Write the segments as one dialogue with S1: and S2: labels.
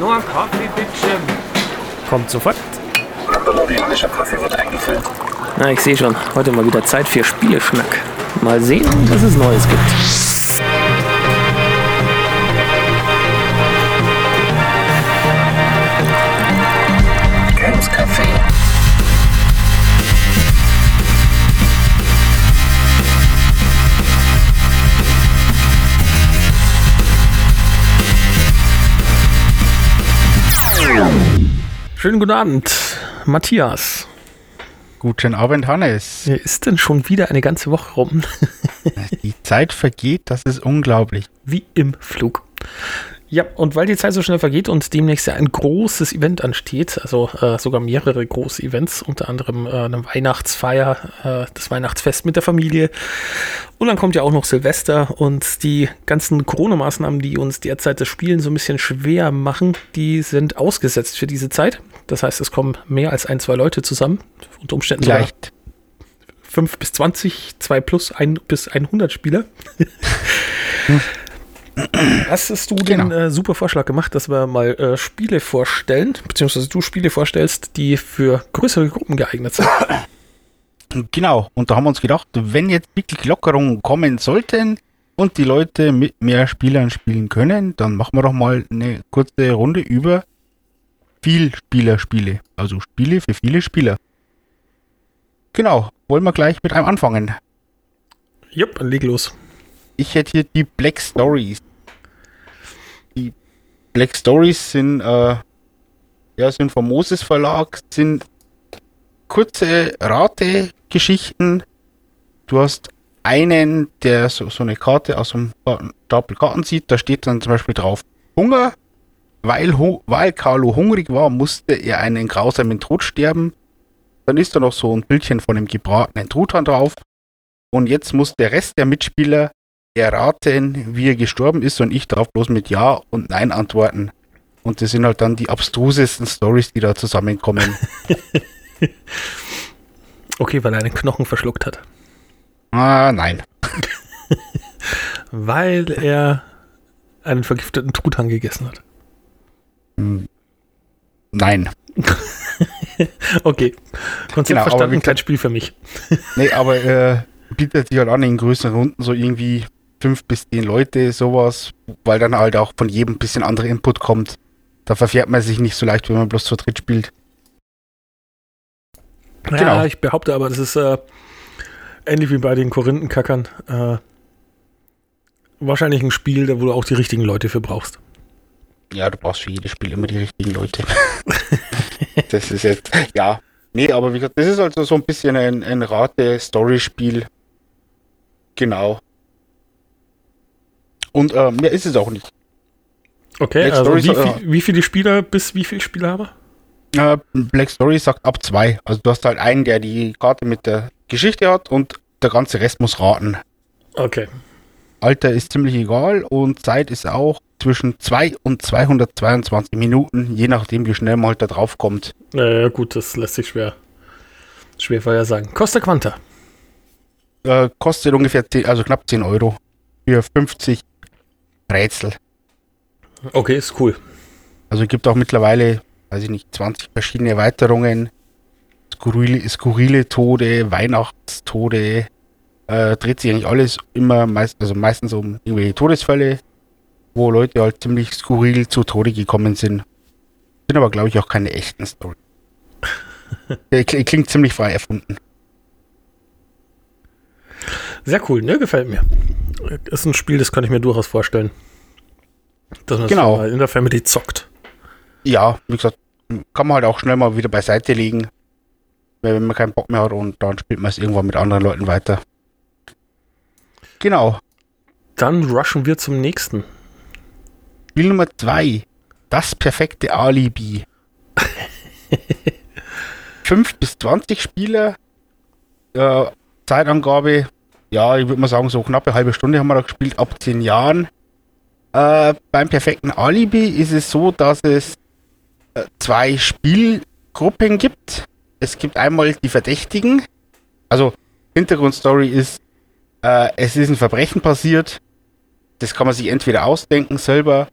S1: Nur ein Kaffee, bitte.
S2: Kommt sofort.
S3: Indischer Kaffee wird eingefüllt.
S2: Na, ich sehe schon. Heute mal wieder Zeit für Spieleschnack. Mal sehen, was es Neues gibt.
S1: Schönen guten Abend, Matthias.
S4: Guten Abend, Hannes.
S1: Hier ist denn schon wieder eine ganze Woche rum.
S4: Die Zeit vergeht, das ist unglaublich.
S1: Wie im Flug. Ja, und weil die Zeit so schnell vergeht und demnächst ja ein großes Event ansteht, also äh, sogar mehrere große Events, unter anderem äh, eine Weihnachtsfeier, äh, das Weihnachtsfest mit der Familie. Und dann kommt ja auch noch Silvester und die ganzen Corona-Maßnahmen, die uns derzeit das Spielen so ein bisschen schwer machen, die sind ausgesetzt für diese Zeit. Das heißt, es kommen mehr als ein, zwei Leute zusammen. Unter Umständen
S4: Vielleicht.
S1: 5 bis 20, 2 plus 1 bis 100 Spieler. Hast du den
S4: Genau.
S1: äh, super Vorschlag gemacht, dass wir mal äh, Spiele vorstellen, beziehungsweise du Spiele vorstellst, die für größere Gruppen geeignet sind?
S4: Genau. Und da haben wir uns gedacht, wenn jetzt wirklich Lockerungen kommen sollten und die Leute mit mehr Spielern spielen können, dann machen wir doch mal eine kurze Runde über Vielspielerspiele. Also Spiele für viele Spieler. Genau. Wollen wir gleich mit einem anfangen.
S1: Jupp, leg los.
S4: Ich hätte hier die Black Stories. Black Stories sind, äh, ja, sind vom Moses Verlag, sind kurze Rategeschichten. Du hast einen, der so, so eine Karte aus Karten- Stapel Karten sieht, da steht dann zum Beispiel drauf Hunger. Weil, weil Carlo hungrig war, musste er einen grausamen Tod sterben. Dann ist da noch so ein Bildchen von einem gebratenen Truthahn drauf. Und jetzt muss der Rest der Mitspieler erraten, wie er gestorben ist und ich darf bloß mit Ja und Nein antworten. Und das sind halt dann die abstrusesten Stories, die da zusammenkommen.
S1: Okay, weil er einen Knochen verschluckt hat.
S4: ah, nein.
S1: Weil er einen vergifteten Truthahn gegessen hat.
S4: Nein.
S1: Okay, Konzept
S4: Genau,
S1: verstanden, kein Spiel für mich.
S4: Nee, aber äh, bietet sich halt an in größeren Runden so irgendwie fünf bis zehn Leute, sowas, weil dann halt auch von jedem ein bisschen anderer Input kommt. Da verfährt man sich nicht so leicht, wenn man bloß zu dritt spielt.
S1: Ja,
S4: Genau.
S1: ich behaupte aber, das ist äh, ähnlich wie bei den Korinthenkackern. Äh, wahrscheinlich ein Spiel, da wo du auch die richtigen Leute für brauchst.
S4: Ja, du brauchst für jedes Spiel immer die richtigen Leute. das ist jetzt, ja. Nee, aber wie gesagt, das ist also so ein bisschen ein, ein Rate-Story-Spiel. Genau. Und äh, mehr ist es auch nicht.
S1: Okay,
S4: Black
S1: also wie,
S4: äh,
S1: viel, wie viele Spieler bis wie viele Spieler haben wir?
S4: Black Story sagt ab zwei. Also du hast halt einen, der die Karte mit der Geschichte hat und der ganze Rest muss raten.
S1: Okay.
S4: Alter ist ziemlich egal und Zeit ist auch zwischen 2 und 222 Minuten, je nachdem wie schnell man halt da drauf kommt.
S1: Äh, gut, das lässt sich schwer, schwer vorhersagen. Costa Quanta.
S4: Äh, kostet ungefähr 10, also knapp 10 Euro für 50 Rätsel.
S1: Okay, ist cool.
S4: Also gibt auch mittlerweile, weiß ich nicht, 20 verschiedene Erweiterungen. Skurrile, skurrile Tode, Weihnachtstode. Äh, dreht sich eigentlich alles immer meist, also meistens um irgendwelche Todesfälle, wo Leute halt ziemlich skurril zu Tode gekommen sind. Sind aber, glaube ich, auch keine echten Story. Kl- Klingt ziemlich frei erfunden.
S1: Sehr cool, ne? Gefällt mir. Ist ein Spiel, das kann ich mir durchaus vorstellen. Dass man
S4: Genau.
S1: in der Family zockt.
S4: Ja, wie gesagt, kann man halt auch schnell mal wieder beiseite legen, wenn man keinen Bock mehr hat und dann spielt man es irgendwann mit anderen Leuten weiter. Genau.
S1: Dann rushen wir zum nächsten.
S4: Spiel Nummer 2. Das perfekte Alibi. 5 bis 20 Spieler. Äh, Zeitangabe, ja, ich würde mal sagen, so knappe halbe Stunde haben wir da gespielt, ab 10 Jahren. Äh, beim perfekten Alibi ist es so, dass es äh, zwei Spielgruppen gibt. Es gibt einmal die Verdächtigen. Also, Hintergrundstory ist, äh, es ist ein Verbrechen passiert das kann man sich entweder ausdenken selber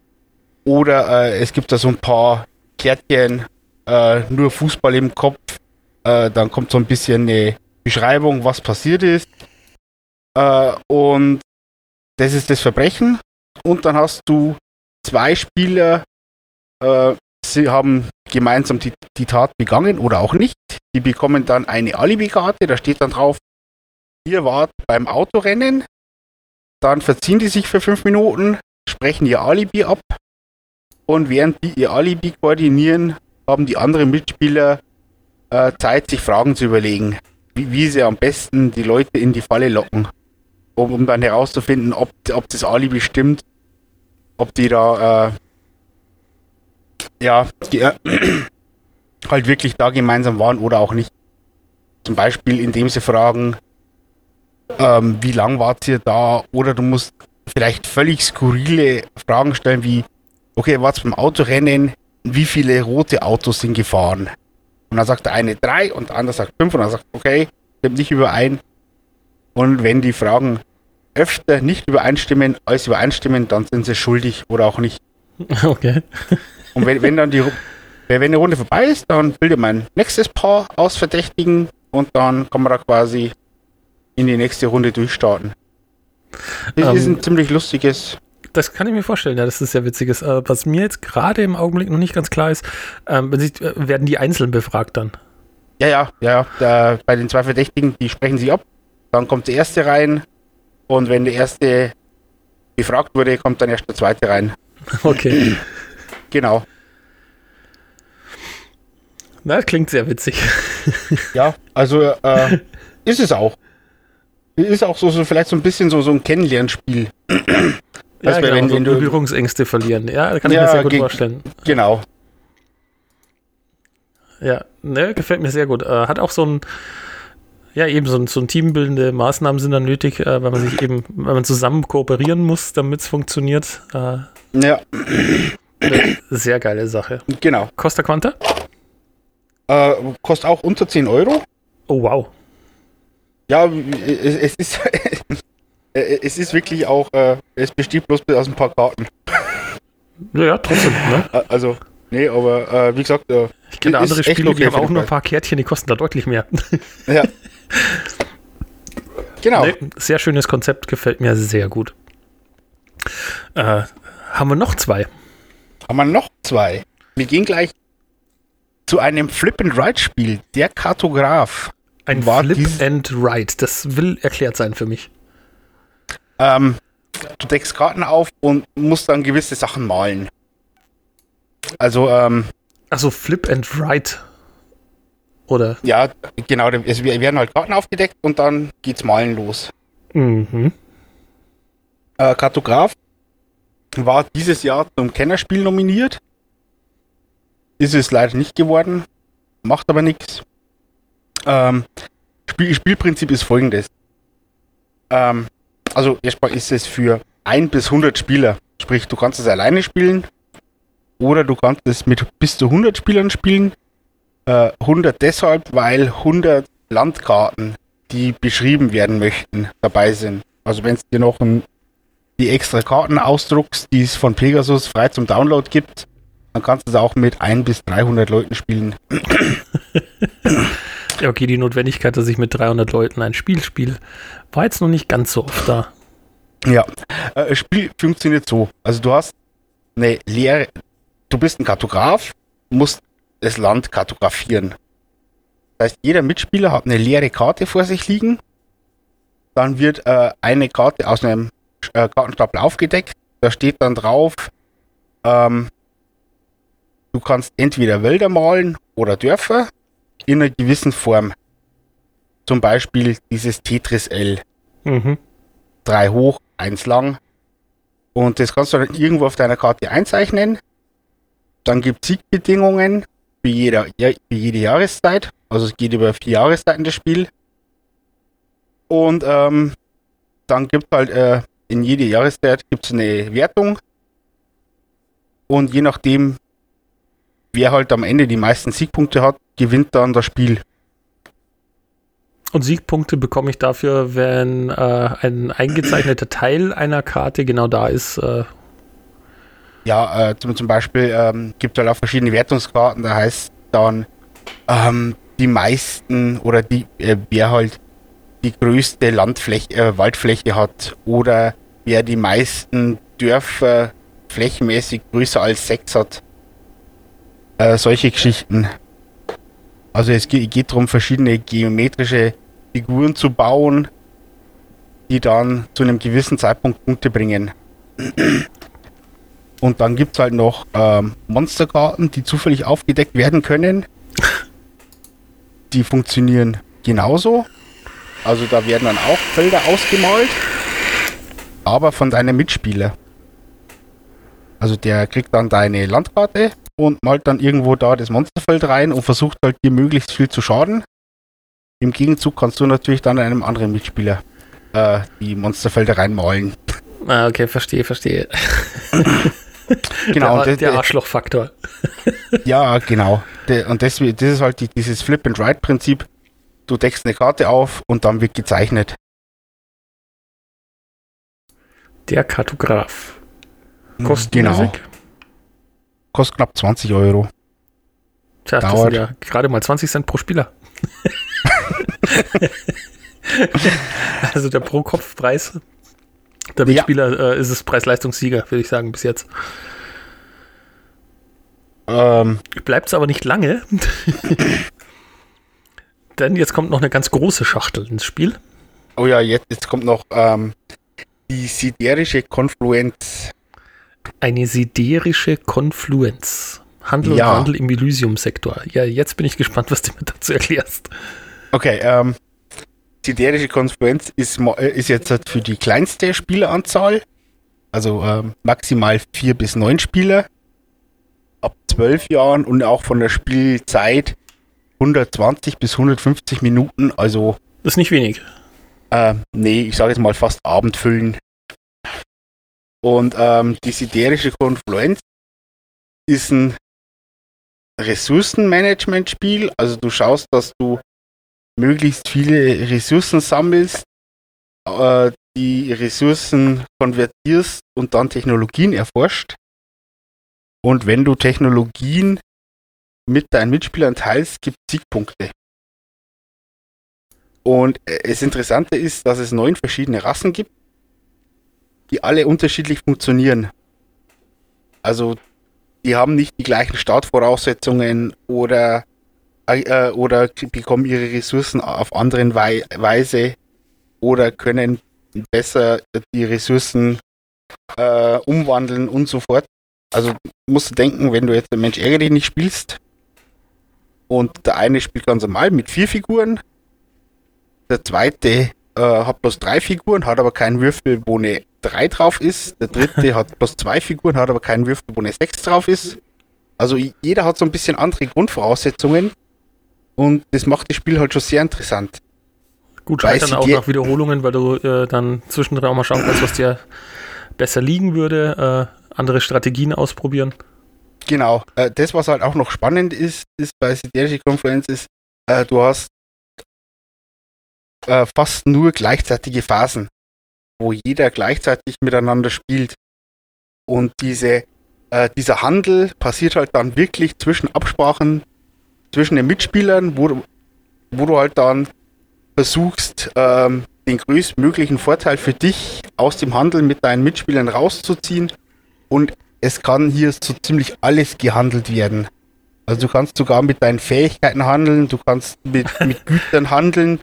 S4: oder äh, es gibt da so ein paar Kärtchen, äh, nur Fußball im Kopf. Äh, dann kommt so ein bisschen eine Beschreibung, was passiert ist. Äh, und das ist das Verbrechen. Und dann hast du zwei Spieler, äh, sie haben gemeinsam die, die Tat begangen oder auch nicht. Die bekommen dann eine Alibi-Karte, da steht dann drauf, ihr wart beim Autorennen. Dann verziehen die sich für fünf Minuten, sprechen ihr Alibi ab. Und während die ihr Alibi koordinieren, haben die anderen Mitspieler äh, Zeit, sich Fragen zu überlegen, wie, wie sie am besten die Leute in die Falle locken. Um, um dann herauszufinden, ob, ob das Alibi stimmt, ob die da, äh, ja, die, äh, halt wirklich da gemeinsam waren oder auch nicht. Zum Beispiel, indem sie fragen, ähm, wie lang wart ihr da? Oder du musst vielleicht völlig skurrile Fragen stellen, wie, okay, wart beim Autorennen, wie viele rote Autos sind gefahren? Und dann sagt der eine drei und der andere sagt fünf und dann sagt, okay, stimmt nicht überein. Und wenn die Fragen öfter nicht übereinstimmen als übereinstimmen, dann sind sie schuldig oder auch nicht.
S1: Okay.
S4: Und wenn, wenn dann die, wenn die Runde vorbei ist, dann bildet man nächstes Paar aus Verdächtigen und dann kann man da quasi in die nächste Runde durchstarten. Das
S1: Ähm,
S4: ist ein ziemlich lustiges.
S1: Das kann ich mir vorstellen, ja, das ist sehr witziges. Äh, was mir jetzt gerade im Augenblick noch nicht ganz klar ist, ähm, äh, werden die einzeln befragt dann?
S4: Ja, ja, ja, ja. Da, bei den zwei Verdächtigen, die sprechen sie ab. Dann kommt der erste rein. Und wenn der erste befragt wurde, kommt dann erst der zweite rein.
S1: Okay.
S4: Genau.
S1: Na, klingt sehr witzig.
S4: Ja, also äh, ist es auch. Ist auch so, so vielleicht so ein bisschen so, so ein Kennenlernspiel.
S1: Ja,
S4: du,
S1: genau,
S4: wenn-
S1: so
S4: wenn du-
S1: Berührungsängste verlieren. Ja, da kann ich
S4: Ja,
S1: mir sehr gut vorstellen.
S4: Genau.
S1: Ja, ne, gefällt mir sehr gut. Äh, hat auch so ein, ja, eben so ein, so ein teambildende Maßnahmen sind dann nötig, äh, weil man sich eben, weil man zusammen kooperieren muss, damit es funktioniert. Äh,
S4: Ja,
S1: sehr geile Sache.
S4: genau.
S1: Costa Quanta?
S4: Äh, kostet auch unter 10 Euro.
S1: Oh, wow.
S4: Ja, es, es ist. Es ist wirklich auch, äh, es besteht bloß aus ein paar Karten.
S1: Ja, ja trotzdem, ne?
S4: Äh, Also, nee, aber äh, wie gesagt, äh,
S1: Ich kenne andere Spiele, die haben auch nur ein paar Kärtchen, die kosten da deutlich mehr.
S4: ja. genau.
S1: Nee, sehr schönes Konzept, gefällt mir sehr gut. Äh, haben wir noch zwei?
S4: Haben wir noch zwei. Wir gehen gleich zu einem Flip-and-Ride-Spiel, der Kartograf.
S1: Ein
S4: War
S1: Flip
S4: dies-
S1: and Ride, das will erklärt sein für mich.
S4: Ähm, du deckst Karten auf und musst dann gewisse Sachen malen. Also, ähm,
S1: Also Flip and Ride. Oder?
S4: ja, genau, es werden halt Karten aufgedeckt und dann geht's malen los.
S1: Mhm.
S4: Äh, Kartograf war dieses Jahr zum Kennerspiel nominiert. Ist es leider nicht geworden. Macht aber nichts. Ähm, Spiel, Spielprinzip ist folgendes. Ähm, also erstmal ist es für 1 bis 100 Spieler. Sprich, du kannst es alleine spielen. Oder du kannst es mit bis zu 100 Spielern spielen. Äh, 100 deshalb, weil 100 Landkarten, die beschrieben werden möchten, dabei sind. Also wenn es dir noch ein die extra Karten ausdruckst, die es von Pegasus frei zum Download gibt, dann kannst du es auch mit 1 bis 300 Leuten spielen.
S1: Ja, okay, die Notwendigkeit, dass ich mit 300 Leuten ein Spiel spiele, war jetzt noch nicht ganz so oft da.
S4: Ja. Äh, Spiel funktioniert so. Also du hast eine leere, du bist ein Kartograf, musst das Land kartografieren. Das heißt, jeder Mitspieler hat eine leere Karte vor sich liegen. Dann wird äh, eine Karte aus einem äh, Kartenstapel aufgedeckt. Da steht dann drauf, ähm, du kannst entweder Wälder malen oder Dörfer in einer gewissen Form. Zum Beispiel dieses Tetris L
S1: Mhm.
S4: drei hoch, eins lang. Und das kannst du dann irgendwo auf deiner Karte einzeichnen. Dann gibt es Siegbedingungen für, jeder, für jede Jahreszeit. Also es geht über vier Jahreszeiten das Spiel. Und ähm, dann gibt halt äh, in jede Jahreszeit gibt's eine Wertung. Und je nachdem, wer halt am Ende die meisten Siegpunkte hat, gewinnt dann das Spiel.
S1: Und Siegpunkte bekomme ich dafür, wenn äh, ein eingezeichneter Teil einer Karte genau da ist. Äh.
S4: Ja, äh, zum, zum Beispiel ähm, gibt es halt auch verschiedene Wertungskarten, da heißt dann ähm, die meisten oder die, äh, wer halt die größte Landfläche, äh, Waldfläche hat oder wer die meisten Dörfer flächenmäßig größer als sechs hat. Äh, solche Geschichten. Also es geht, geht darum, verschiedene geometrische Figuren zu bauen, die dann zu einem gewissen Zeitpunkt Punkte bringen. Und dann gibt es halt noch ähm, Monsterkarten, die zufällig aufgedeckt werden können. Die funktionieren genauso. Also da werden dann auch Felder ausgemalt, aber von deinem Mitspieler. Also der kriegt dann deine Landkarte und malt dann irgendwo da das Monsterfeld rein und versucht halt dir möglichst viel zu schaden. Im Gegenzug kannst du natürlich dann einem anderen Mitspieler äh, die Monsterfelder reinmalen.
S1: Ah, okay, verstehe, verstehe.
S4: genau,
S1: der, der Arschlochfaktor.
S4: ja, genau. Der, und das, das ist halt die, dieses Flip-and-Write-Prinzip. Du deckst eine Karte auf und dann wird gezeichnet.
S1: Der Kartograf.
S4: Kostet genau. Kostet knapp 20 Euro.
S1: Tja, das sind ja gerade mal 20 Cent pro Spieler. also der Pro-Kopf-Preis. Der Mitspieler ja. äh, ist es Preis-Leistungssieger, würde ich sagen, bis jetzt. Ähm. Bleibt es aber nicht lange. Denn jetzt kommt noch eine ganz große Schachtel ins Spiel.
S4: Oh ja, jetzt, jetzt kommt noch ähm, die siderische Konfluenz.
S1: Eine siderische Konfluenz. Handel ja. und Wandel im Elysium-Sektor. Ja, jetzt bin ich gespannt, was du mir dazu erklärst.
S4: Okay, ähm, siderische Konfluenz ist, äh, ist jetzt halt für die kleinste Spieleranzahl. Also ähm, maximal vier bis neun Spieler. Ab zwölf Jahren und auch von der Spielzeit 120 bis 150 Minuten. Also.
S1: Das ist nicht wenig.
S4: Äh, nee, ich sage jetzt mal fast Abendfüllen. Und ähm, die siderische Konfluenz ist ein Ressourcenmanagement-Spiel. Also du schaust, dass du möglichst viele Ressourcen sammelst, äh, die Ressourcen konvertierst und dann Technologien erforscht. Und wenn du Technologien mit deinen Mitspielern teilst, gibt es Siegpunkte. Und äh, das Interessante ist, dass es neun verschiedene Rassen gibt, die alle unterschiedlich funktionieren. Also die haben nicht die gleichen Startvoraussetzungen oder, äh, oder bekommen ihre Ressourcen auf anderen Wei Weise oder können besser die Ressourcen äh, umwandeln und so fort. Also musst du denken, wenn du jetzt den Mensch ärgerlich nicht spielst und der eine spielt ganz normal mit vier Figuren, der zweite äh, hat bloß drei Figuren, hat aber keinen Würfel, wo eine 3 drauf ist. Der dritte hat bloß zwei Figuren, hat aber keinen Würfel, wo eine 6 drauf ist. Also jeder hat so ein bisschen andere Grundvoraussetzungen. Und das macht das Spiel halt schon sehr interessant.
S1: Gut, scheitern auch nach Wiederholungen, weil du äh, dann zwischendrin auch mal schauen kannst, was dir besser liegen würde, äh, andere Strategien ausprobieren.
S4: Genau. Äh, das, was halt auch noch spannend ist, ist bei Siderische Confluence ist, äh, du hast äh, fast nur gleichzeitige Phasen wo jeder gleichzeitig miteinander spielt. Und diese, äh, dieser Handel passiert halt dann wirklich zwischen Absprachen zwischen den Mitspielern, wo, wo du halt dann versuchst, ähm, den größtmöglichen Vorteil für dich aus dem Handel mit deinen Mitspielern rauszuziehen. Und es kann hier so ziemlich alles gehandelt werden. Also du kannst sogar mit deinen Fähigkeiten handeln, du kannst mit, mit Gütern handeln,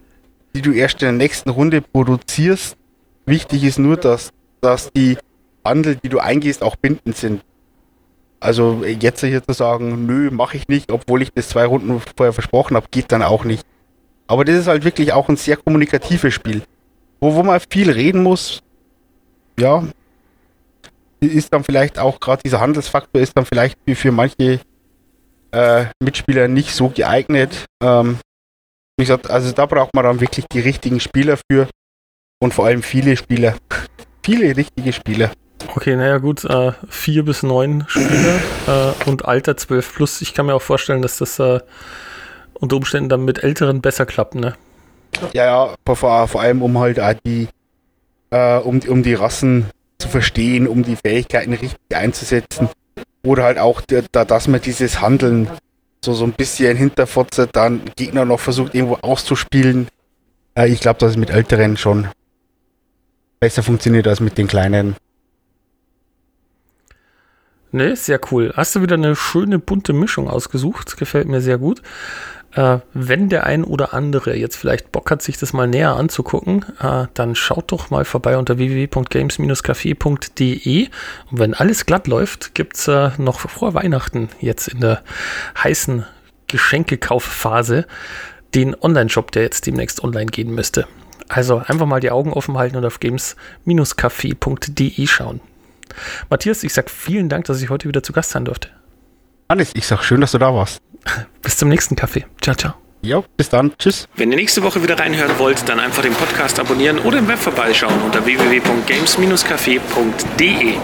S4: die du erst in der nächsten Runde produzierst Wichtig ist nur, dass, dass die Handel, die du eingehst, auch bindend sind. Also jetzt hier zu sagen, nö, mache ich nicht, obwohl ich das zwei Runden vorher versprochen habe, geht dann auch nicht. Aber das ist halt wirklich auch ein sehr kommunikatives Spiel. Wo, wo man viel reden muss, ja, ist dann vielleicht auch gerade dieser Handelsfaktor ist dann vielleicht für, manche äh, Mitspieler nicht so geeignet. Ähm, wie gesagt, also da braucht man dann wirklich die richtigen Spieler für. Und vor allem viele Spieler. Viele richtige Spieler.
S1: Okay, naja gut, äh, vier bis neun Spieler äh, und Alter 12 plus. Ich kann mir auch vorstellen, dass das äh, unter Umständen dann mit Älteren besser klappt, ne?
S4: Ja, ja, vor, allem um halt auch die, äh, um, um die Rassen zu verstehen, um die Fähigkeiten richtig einzusetzen. Oder halt auch, da, dass man dieses Handeln so, so ein bisschen hinterfotze, dann Gegner noch versucht irgendwo auszuspielen. Äh, ich glaube, dass es mit Älteren schon besser funktioniert als mit den Kleinen.
S1: Ne, sehr cool. Hast du wieder eine schöne bunte Mischung ausgesucht? Gefällt mir sehr gut. Äh, wenn der ein oder andere jetzt vielleicht Bock hat, sich das mal näher anzugucken, äh, dann schaut doch mal vorbei unter www.games-café.de. Und wenn alles glatt läuft, gibt es äh, noch vor Weihnachten jetzt in der heißen Geschenkekaufphase den Online-Shop, der jetzt demnächst online gehen müsste. Also einfach mal die Augen offen halten und auf games-café.de schauen. Matthias, ich sag vielen Dank, dass ich heute wieder zu Gast sein durfte.
S4: Hannes, ich sag schön, dass du da warst.
S1: Bis zum nächsten Kaffee. Ciao, ciao.
S4: Ja, bis dann. Tschüss.
S2: Wenn ihr nächste Woche wieder reinhören wollt, dann einfach den Podcast abonnieren oder im Web vorbeischauen unter www.games-café.de.